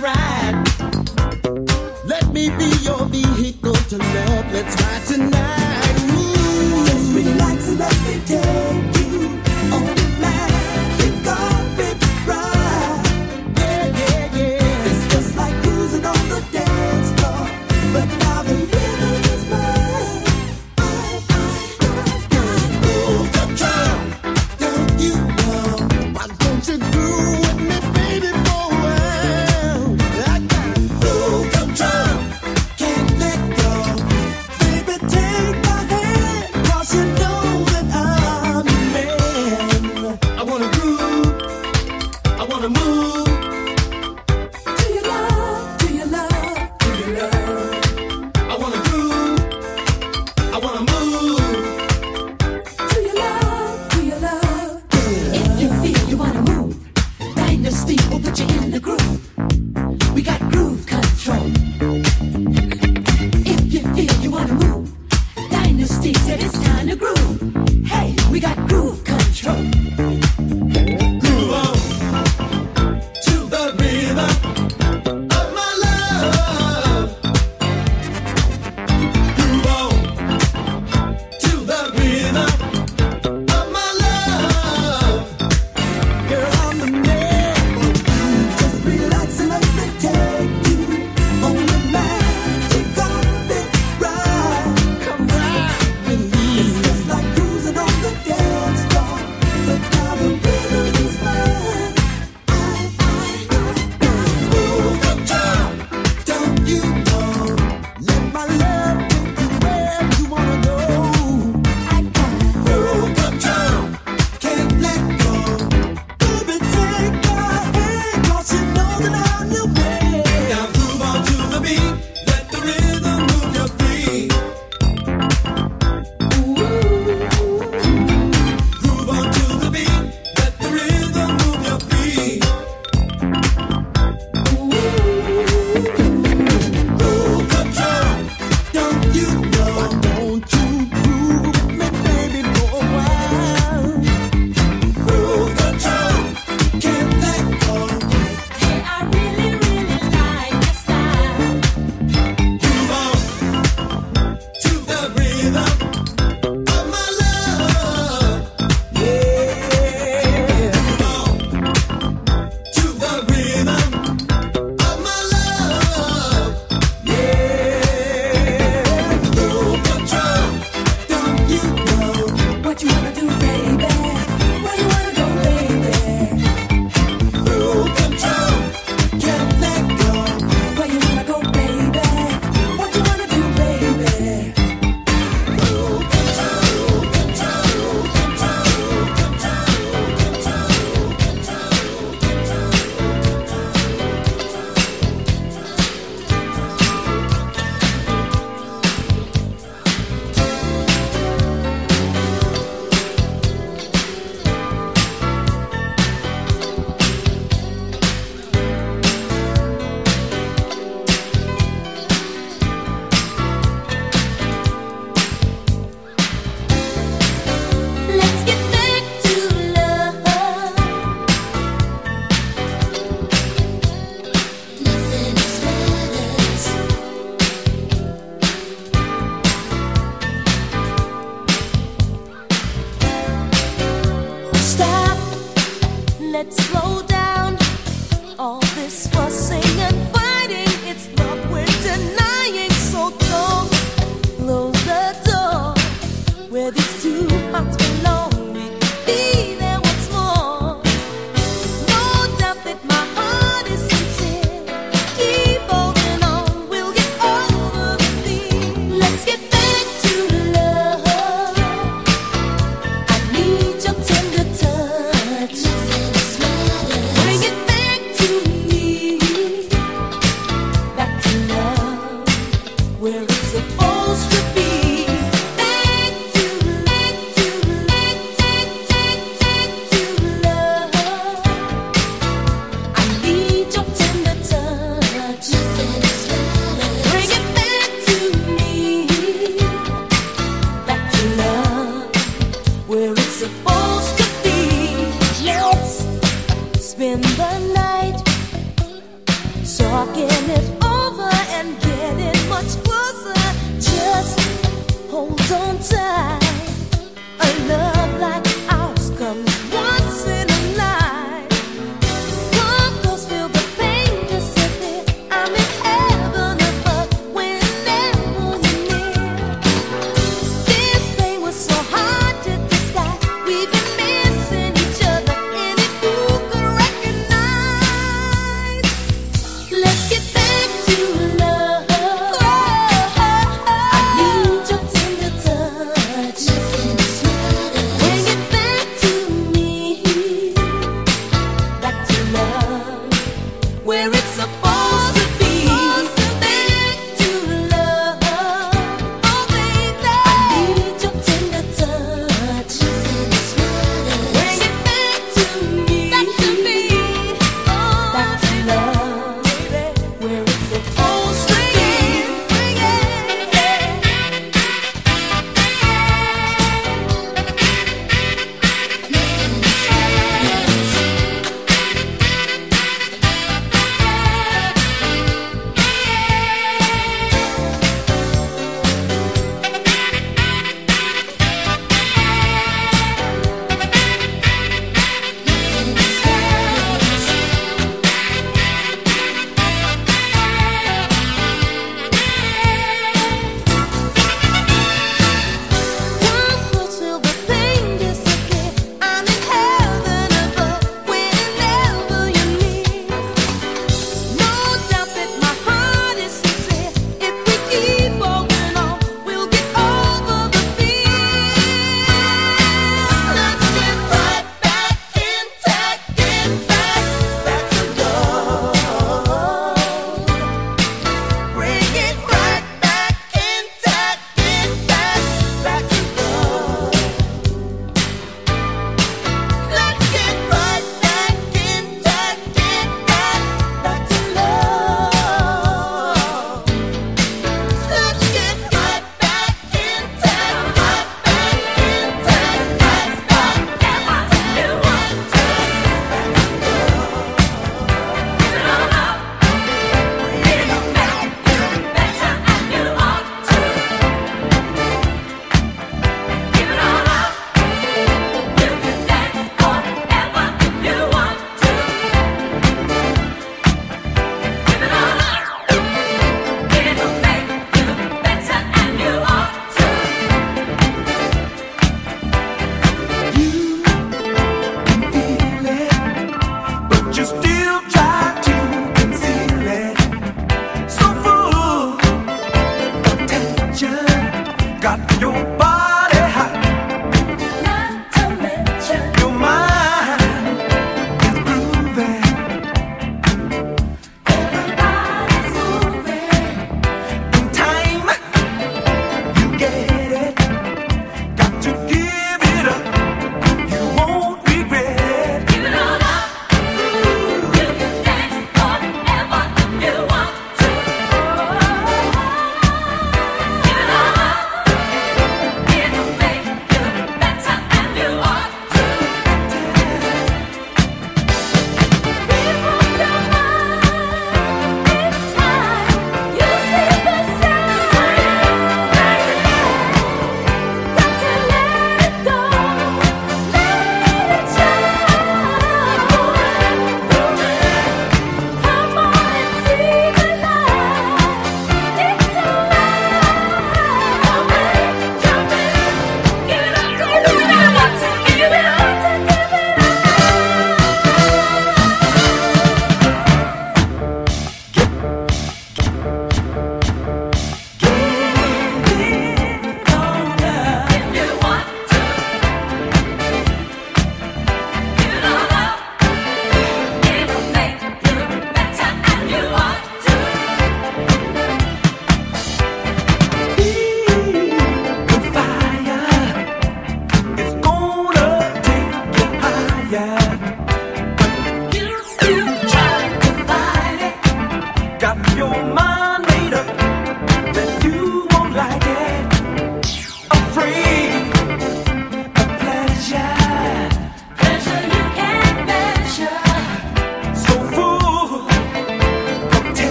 Let. Let me be your vehicle to love, let's ride tonight.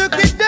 You got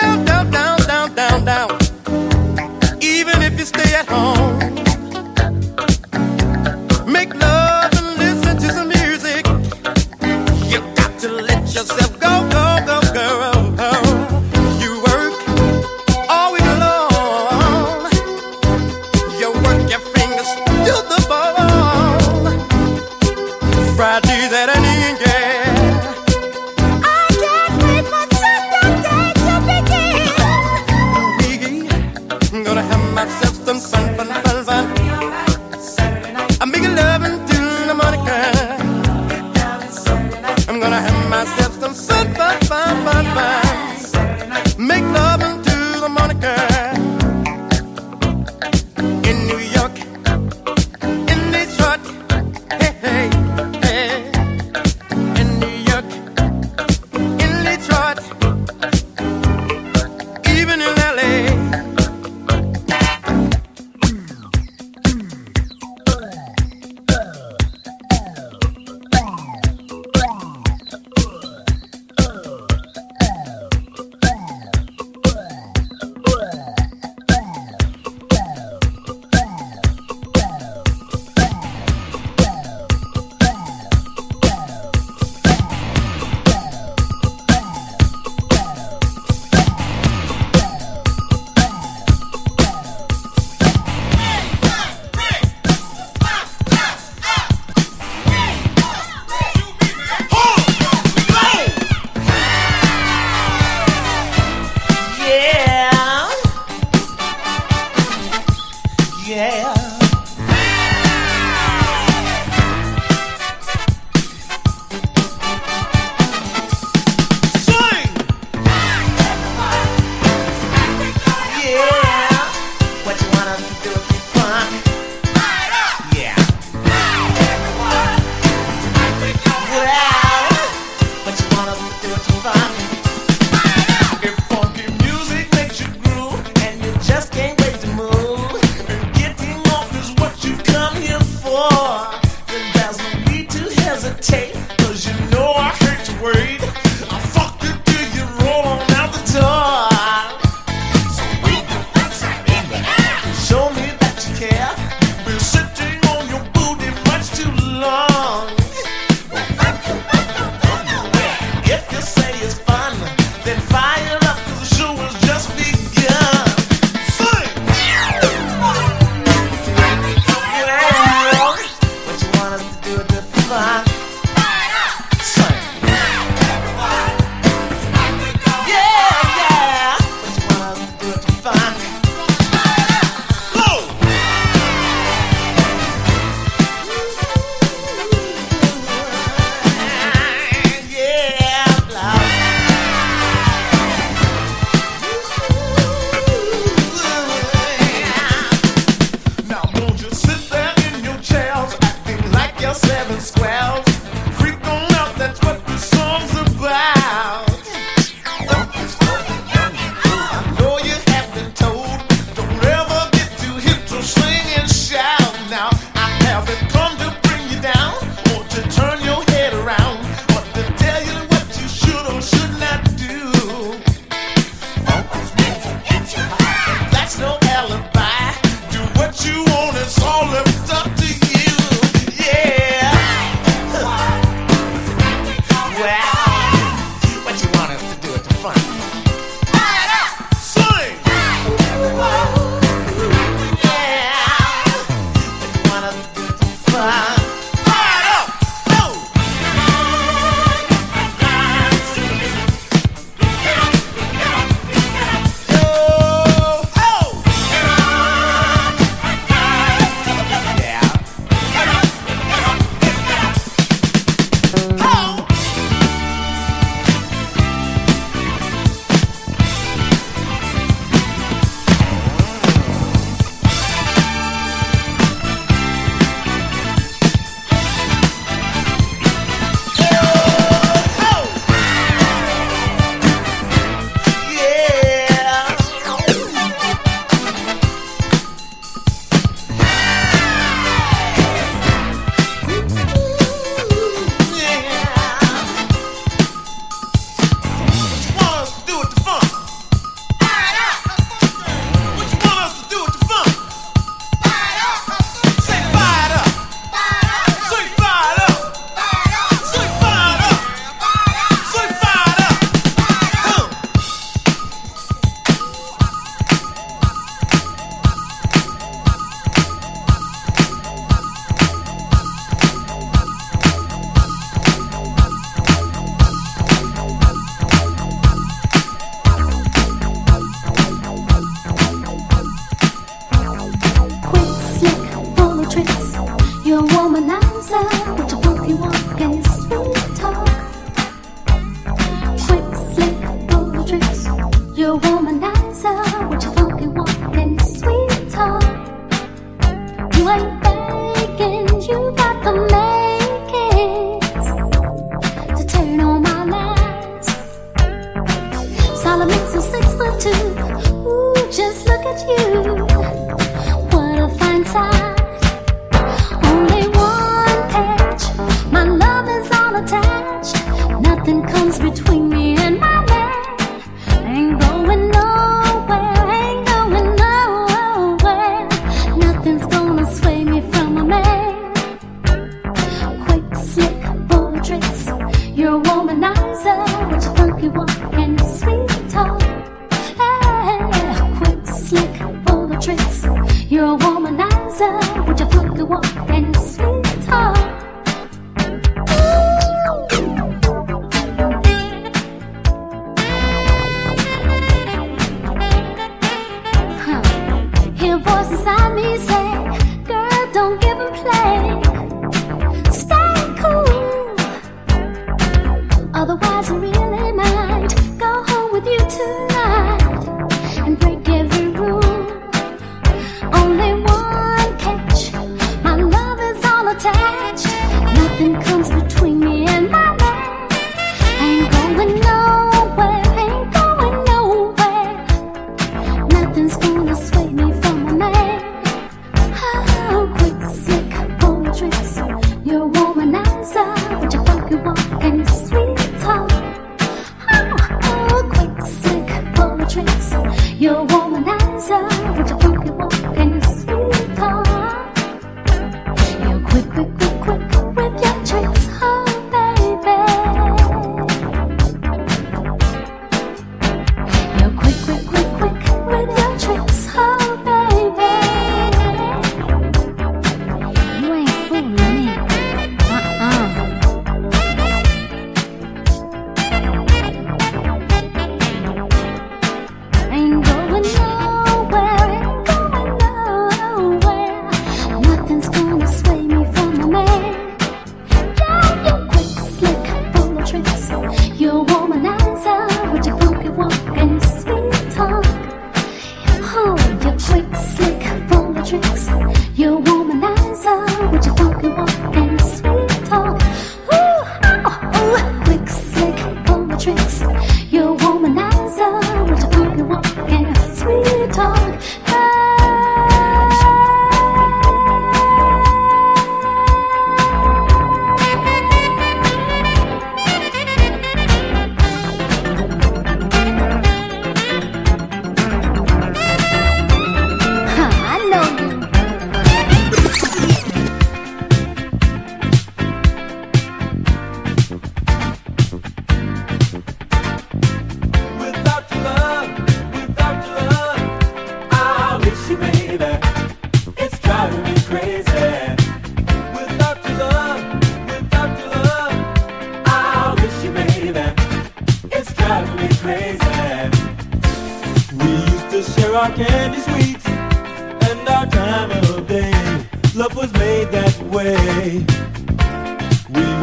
tricks. You're a womanizer with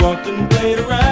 walked and played around.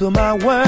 Into my world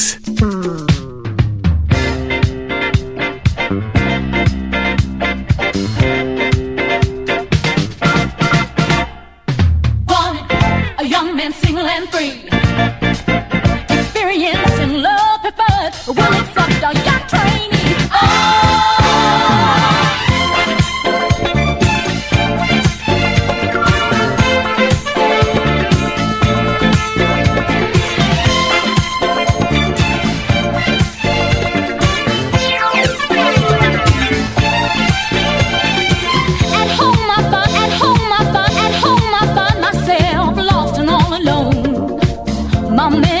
my man.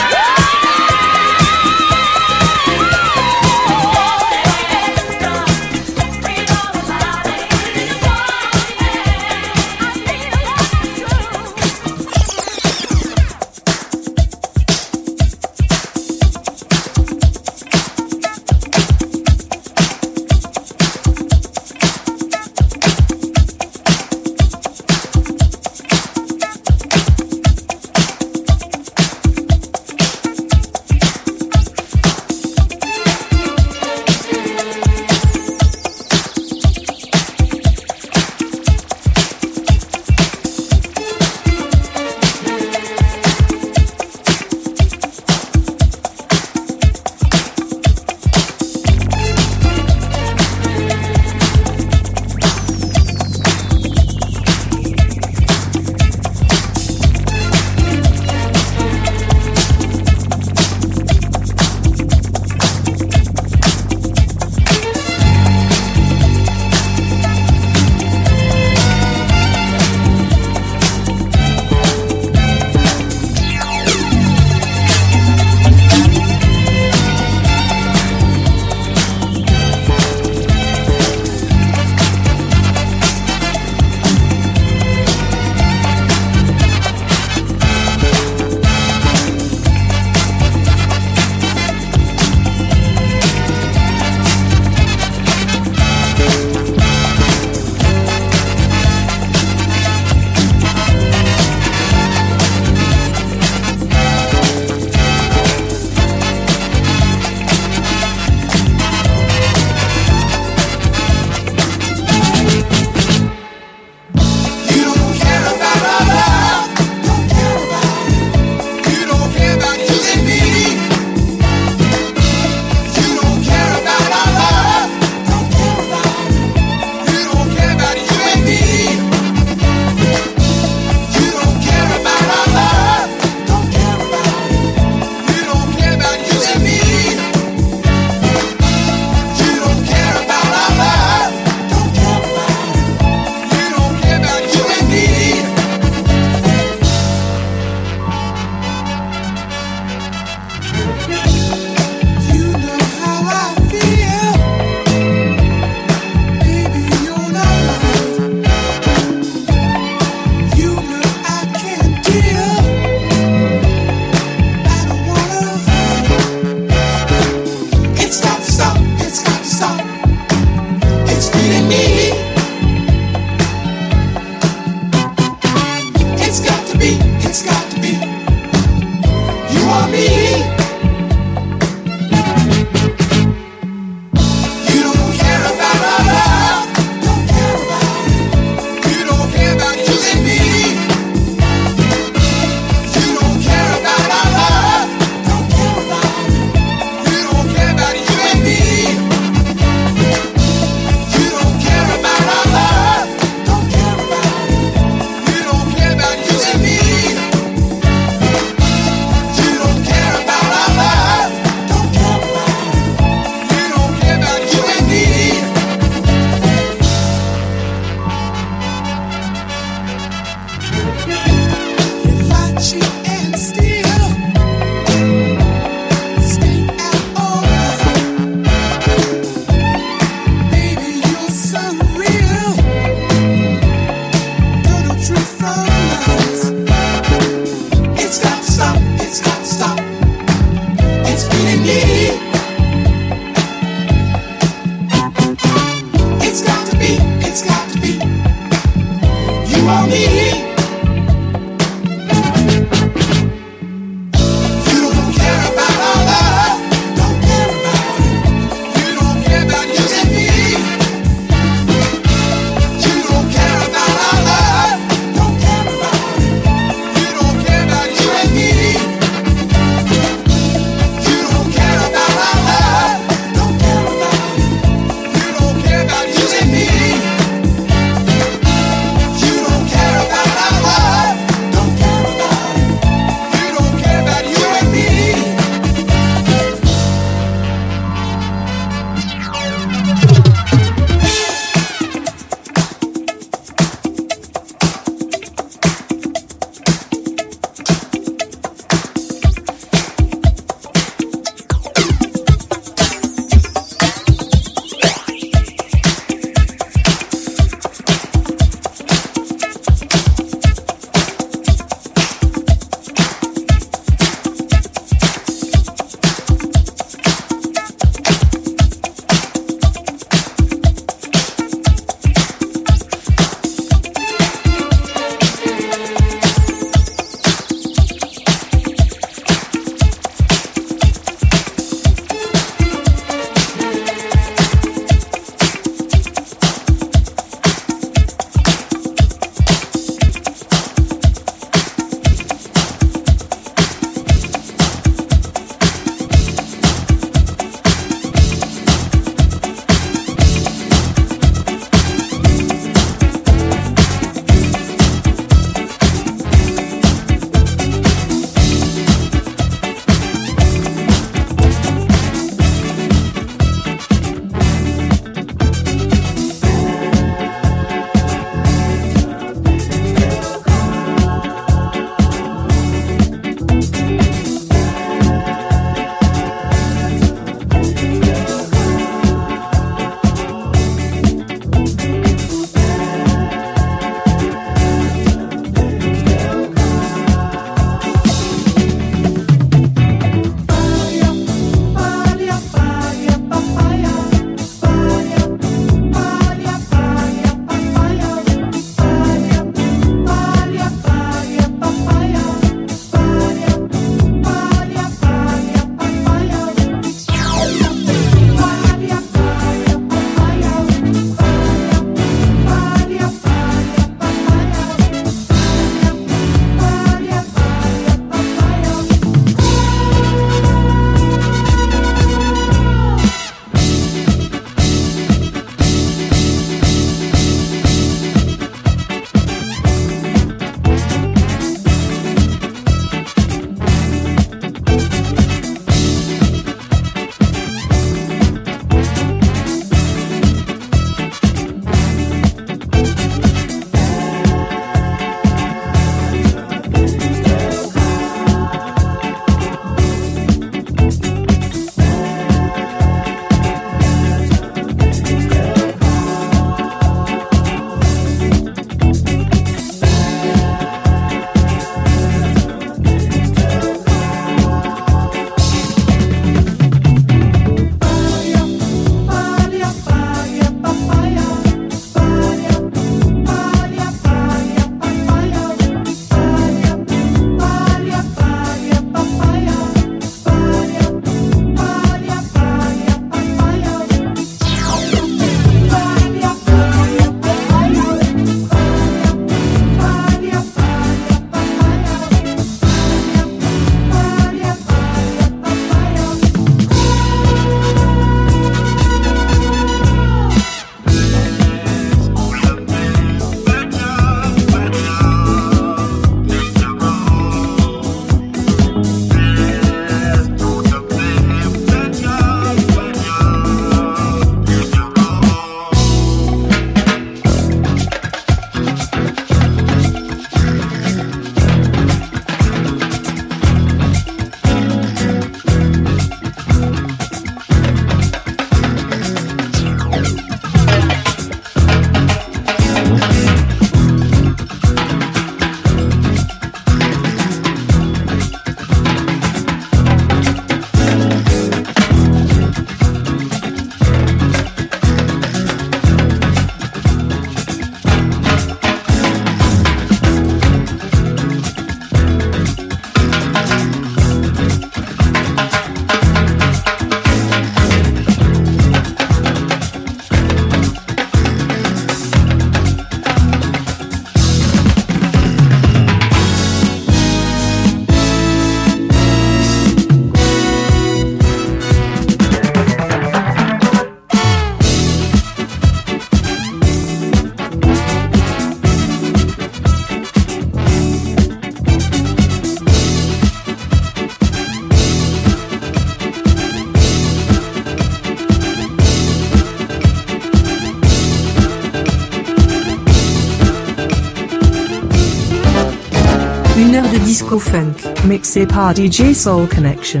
Disco funk, mixé par DJ Soul Connection.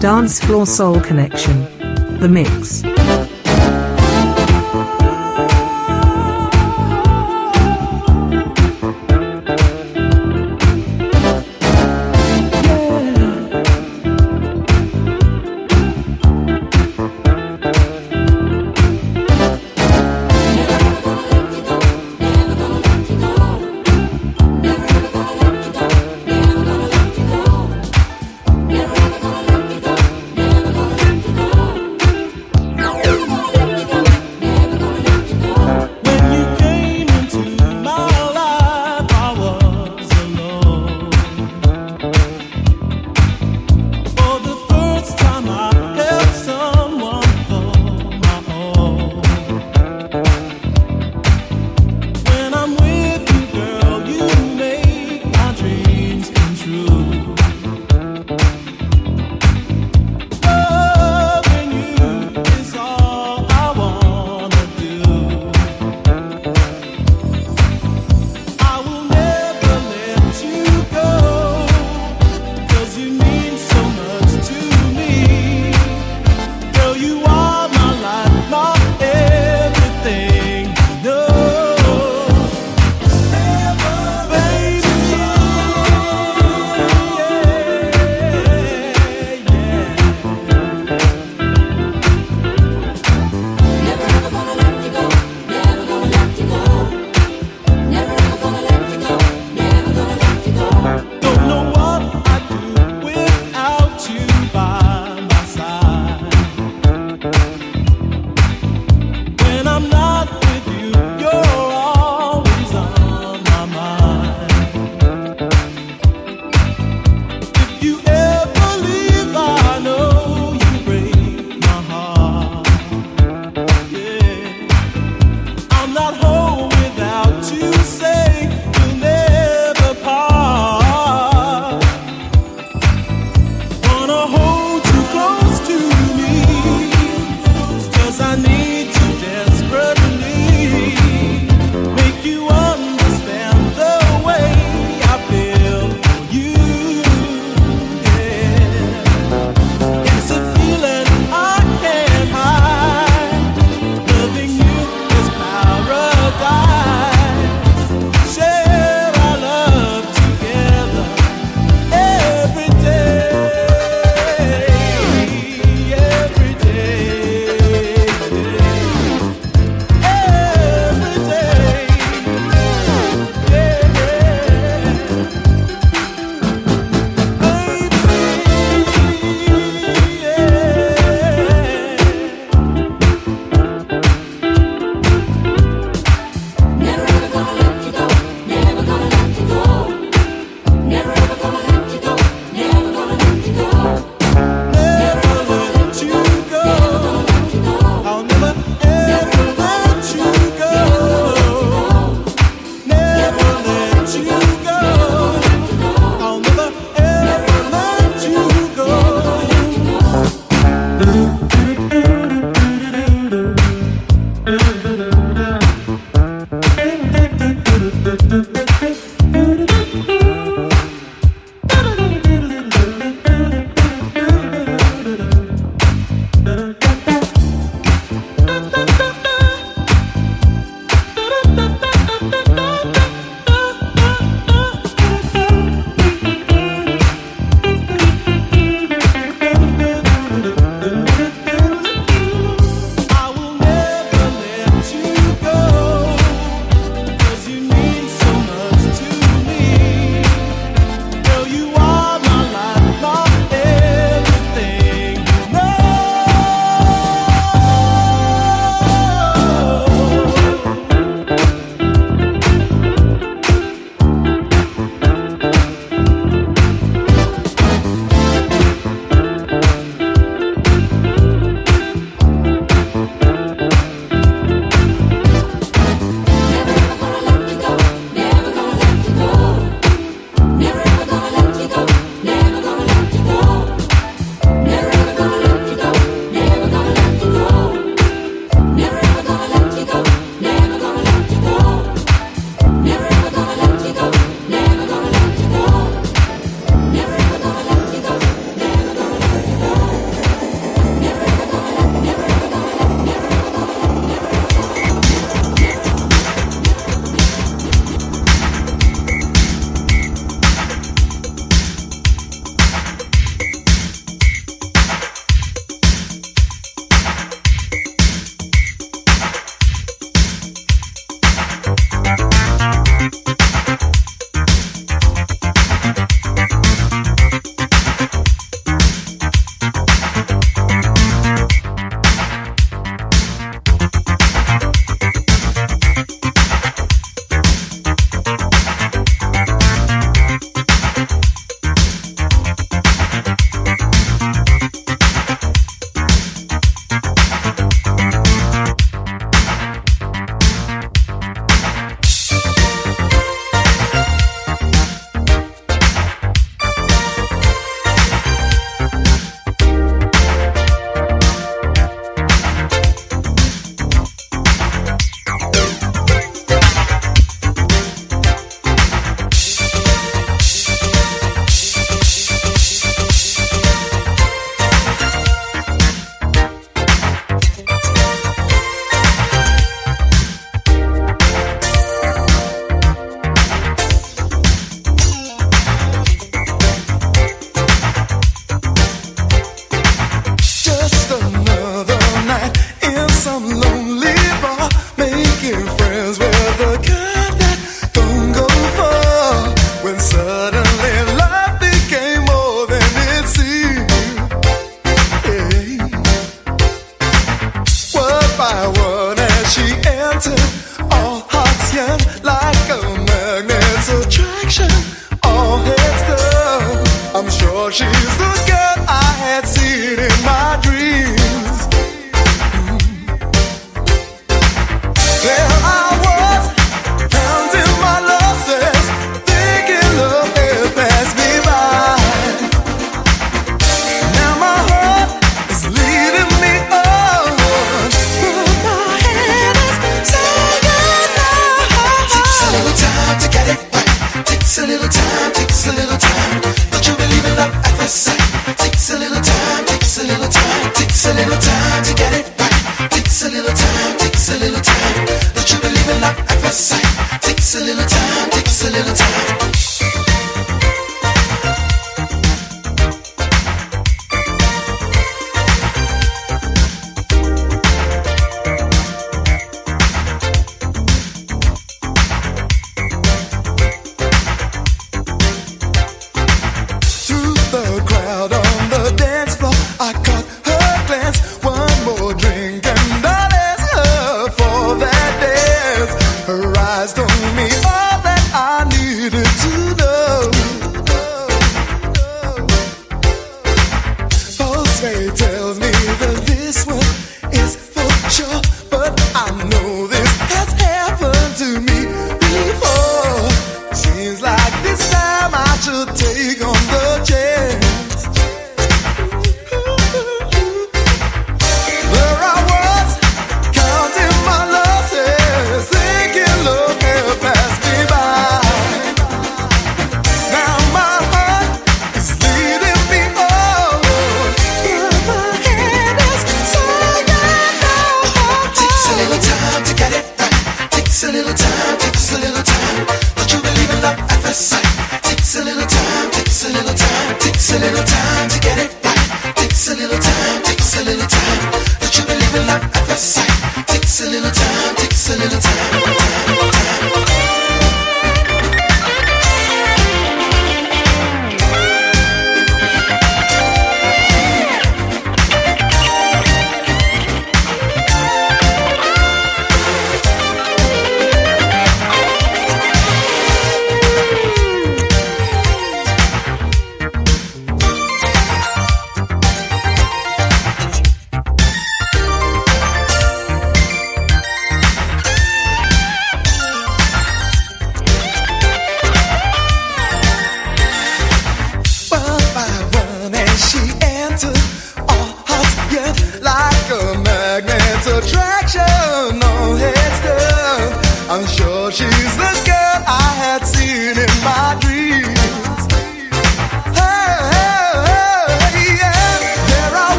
Dance Floor Soul Connection. The Mix.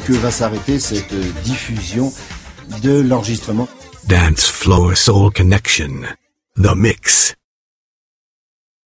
que va s'arrêter cette diffusion de l'enregistrement. Dance Floor Soul Connection. The Mix.